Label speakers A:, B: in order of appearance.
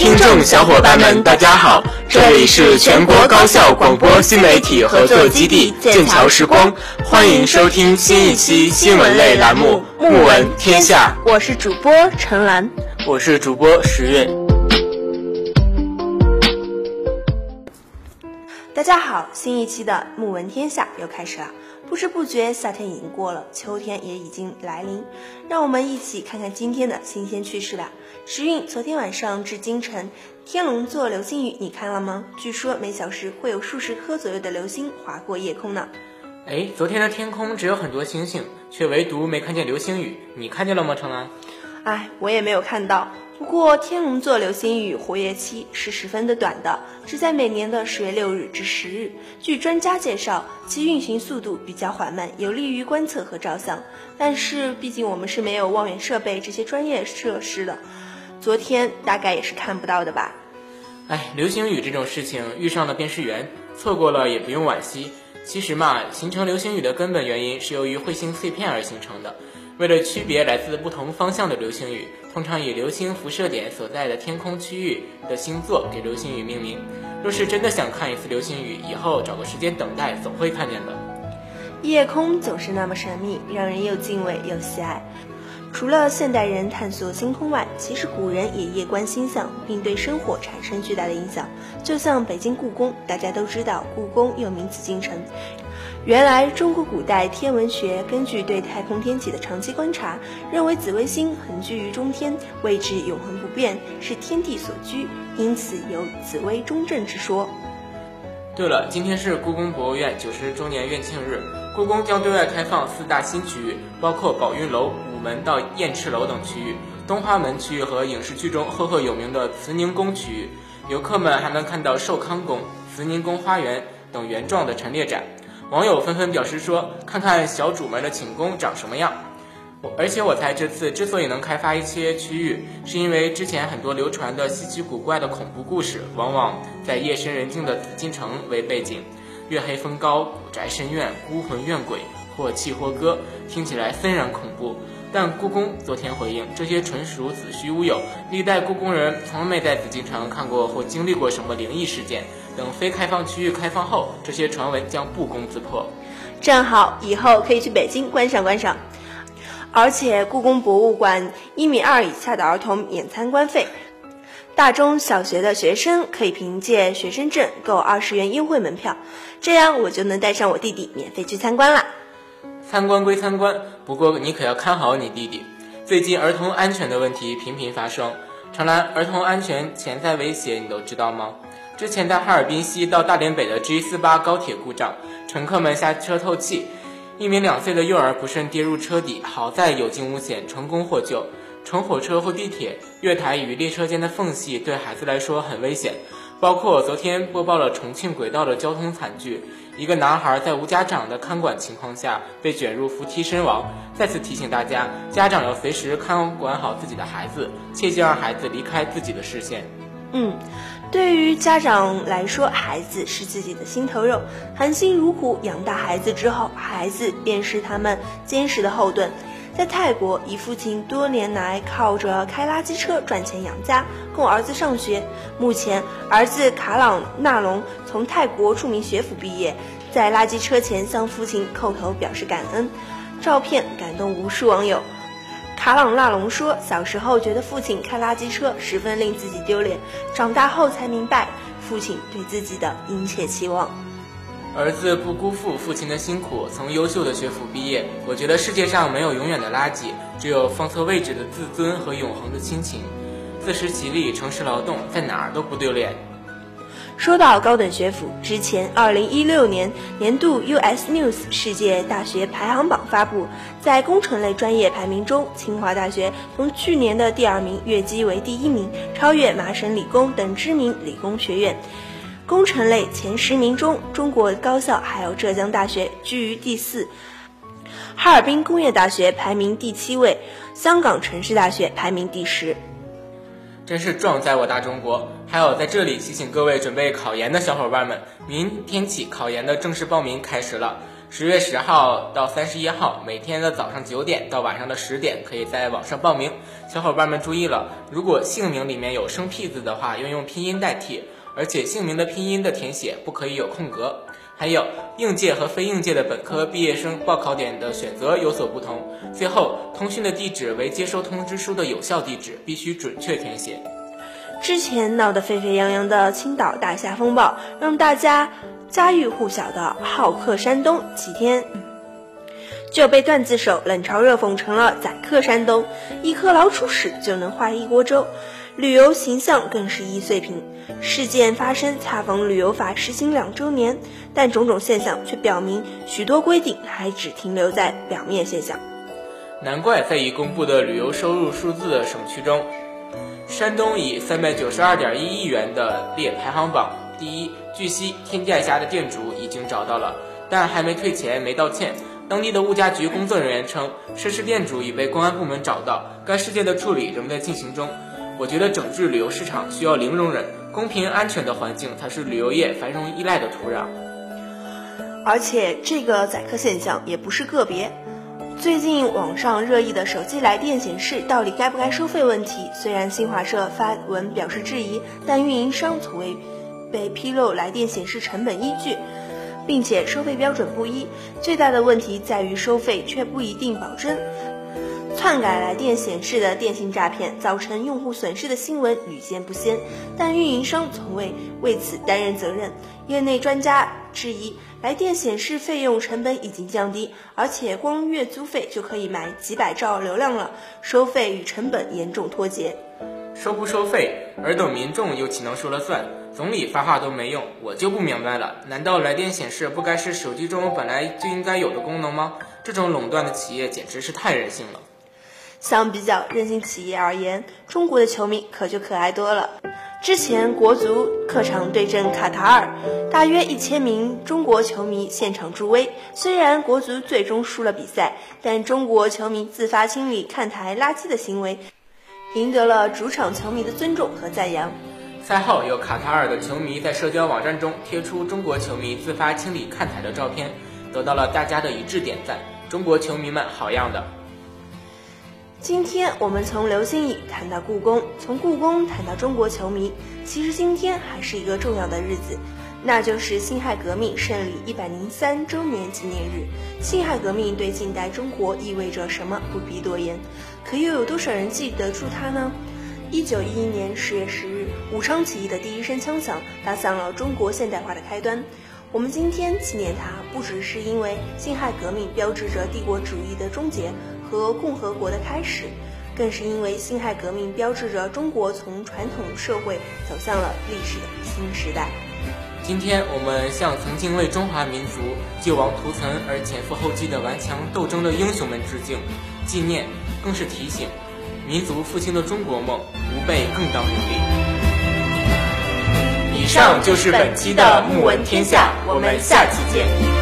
A: 听众小伙伴们，大家好！这里是全国高校广播新媒体合作基地剑桥时光，欢迎收听新一期新闻类栏目《目闻天下》。
B: 我是主播陈兰，
C: 我是主播十月。
B: 大家好，新一期的《目闻天下》又开始了。不知不觉，夏天已经过了，秋天也已经来临。让我们一起看看今天的新鲜趣事吧。时运昨天晚上至今晨，天龙座流星雨，你看了吗？据说每小时会有数十颗左右的流星划过夜空呢。
C: 哎，昨天的天空只有很多星星，却唯独没看见流星雨，你看见了吗，程安？
B: 哎，我也没有看到。不过天龙座流星雨活跃期是十分的短的，只在每年的十月六日至十日。据专家介绍，其运行速度比较缓慢，有利于观测和照相。但是毕竟我们是没有望远设备这些专业设施的，昨天大概也是看不到的吧。
C: 哎，流星雨这种事情遇上了便是缘，错过了也不用惋惜。其实嘛，形成流星雨的根本原因是由于彗星碎片而形成的。为了区别来自不同方向的流星雨，通常以流星辐射点所在的天空区域的星座给流星雨命名。若是真的想看一次流星雨，以后找个时间等待，总会看见的。
B: 夜空总是那么神秘，让人又敬畏又喜爱。除了现代人探索星空外，其实古人也夜观星象，并对生活产生巨大的影响。就像北京故宫，大家都知道，故宫又名紫禁城。原来中国古代天文学根据对太空天体的长期观察，认为紫微星横居于中天，位置永恒不变，是天地所居，因此有紫微中正之说。
C: 对了，今天是故宫博物院九十周年院庆日，故宫将对外开放四大新区域，包括宝运楼、门到雁翅楼等区域，东华门区域和影视剧中赫赫有名的慈宁宫区域，游客们还能看到寿康宫、慈宁宫花园等原状的陈列展。网友纷纷表示说：“看看小主们的寝宫长什么样。”而且我猜这次之所以能开发一些区域，是因为之前很多流传的稀奇古怪的恐怖故事，往往在夜深人静的紫禁城为背景，月黑风高、古宅深院、孤魂怨鬼或泣或歌，听起来森然恐怖。但故宫昨天回应，这些纯属子虚乌有，历代故宫人从没在紫禁城看过或经历过什么灵异事件。等非开放区域开放后，这些传闻将不攻自破。
B: 正好以后可以去北京观赏观赏。而且故宫博物馆一米二以下的儿童免参观费，大中小学的学生可以凭借学生证购二十元优惠门票，这样我就能带上我弟弟免费去参观了。
C: 参观归参观，不过你可要看好你弟弟。最近儿童安全的问题频频发生，长兰儿童安全潜在威胁你都知道吗？之前在哈尔滨西到大连北的 G 四八高铁故障，乘客们下车透气，一名两岁的幼儿不慎跌入车底，好在有惊无险，成功获救。乘火车或地铁，月台与列车间的缝隙对孩子来说很危险。包括昨天播报了重庆轨道的交通惨剧，一个男孩在无家长的看管情况下被卷入扶梯身亡。再次提醒大家，家长要随时看管好自己的孩子，切忌让孩子离开自己的视线。
B: 嗯。对于家长来说，孩子是自己的心头肉，含辛茹苦养大孩子之后，孩子便是他们坚实的后盾。在泰国，一父亲多年来靠着开垃圾车赚钱养家，供儿子上学。目前，儿子卡朗纳隆从泰国著名学府毕业，在垃圾车前向父亲叩头表示感恩，照片感动无数网友。卡朗纳隆说：“小时候觉得父亲开垃圾车十分令自己丢脸，长大后才明白父亲对自己的殷切期望。
C: 儿子不辜负父亲的辛苦，从优秀的学府毕业。我觉得世界上没有永远的垃圾，只有放错位置的自尊和永恒的亲情。自食其力，诚实劳动，在哪儿都不丢脸。”
B: 说到高等学府，之前二零一六年年度 US News 世界大学排行榜发布，在工程类专业排名中，清华大学从去年的第二名跃级为第一名，超越麻省理工等知名理工学院。工程类前十名中，中国高校还有浙江大学居于第四，哈尔滨工业大学排名第七位，香港城市大学排名第十。
C: 真是壮哉我大中国！还有，在这里提醒各位准备考研的小伙伴们，明天起考研的正式报名开始了。十月十号到三十一号，每天的早上九点到晚上的十点，可以在网上报名。小伙伴们注意了，如果姓名里面有生僻字的话，要用拼音代替，而且姓名的拼音的填写不可以有空格。还有应届和非应届的本科毕业生报考点的选择有所不同。最后，通讯的地址为接收通知书的有效地址，必须准确填写。
B: 之前闹得沸沸扬扬的青岛大虾风暴，让大家家喻户晓的好客山东，几天就被段子手冷嘲热讽成了宰客山东，一颗老鼠屎就能坏一锅粥。旅游形象更是易碎品。事件发生恰逢旅游法实行两周年，但种种现象却表明，许多规定还只停留在表面现象。
C: 难怪在已公布的旅游收入数字的省区中，山东以三百九十二点一亿元的列排行榜第一。据悉，天价虾的店主已经找到了，但还没退钱、没道歉。当地的物价局工作人员称，涉事店主已被公安部门找到，该事件的处理仍在进行中。我觉得整治旅游市场需要零容忍，公平安全的环境才是旅游业繁荣依赖的土壤。
B: 而且这个宰客现象也不是个别。最近网上热议的手机来电显示到底该不该收费问题，虽然新华社发文表示质疑，但运营商从未被披露来电显示成本依据，并且收费标准不一。最大的问题在于收费却不一定保真。篡改来电显示的电信诈骗造成用户损失的新闻屡见不鲜，但运营商从未为此担任责任。业内专家质疑，来电显示费用成本已经降低，而且光月租费就可以买几百兆流量了，收费与成本严重脱节。
C: 收不收费，尔等民众又岂能说了算？总理发话都没用，我就不明白了，难道来电显示不该是手机中本来就应该有的功能吗？这种垄断的企业简直是太任性了。
B: 相比较任性企业而言，中国的球迷可就可爱多了。之前国足客场对阵卡塔尔，大约一千名中国球迷现场助威。虽然国足最终输了比赛，但中国球迷自发清理看台垃圾的行为，赢得了主场球迷的尊重和赞扬。
C: 赛后，有卡塔尔的球迷在社交网站中贴出中国球迷自发清理看台的照片，得到了大家的一致点赞。中国球迷们好样的！
B: 今天我们从流星雨谈到故宫，从故宫谈到中国球迷。其实今天还是一个重要的日子，那就是辛亥革命胜利一百零三周年纪念日。辛亥革命对近代中国意味着什么？不必多言。可又有多少人记得住它呢？一九一一年十月十日，武昌起义的第一声枪响，打响了中国现代化的开端。我们今天纪念它，不只是因为辛亥革命标志着帝国主义的终结。和共和国的开始，更是因为辛亥革命标志着中国从传统社会走向了历史的新时代。
C: 今天，我们向曾经为中华民族救亡图存而前赴后继的顽强斗争的英雄们致敬，纪念更是提醒：民族复兴的中国梦，吾辈更当努力。以上就是本期的《木闻天下》，我们下期见。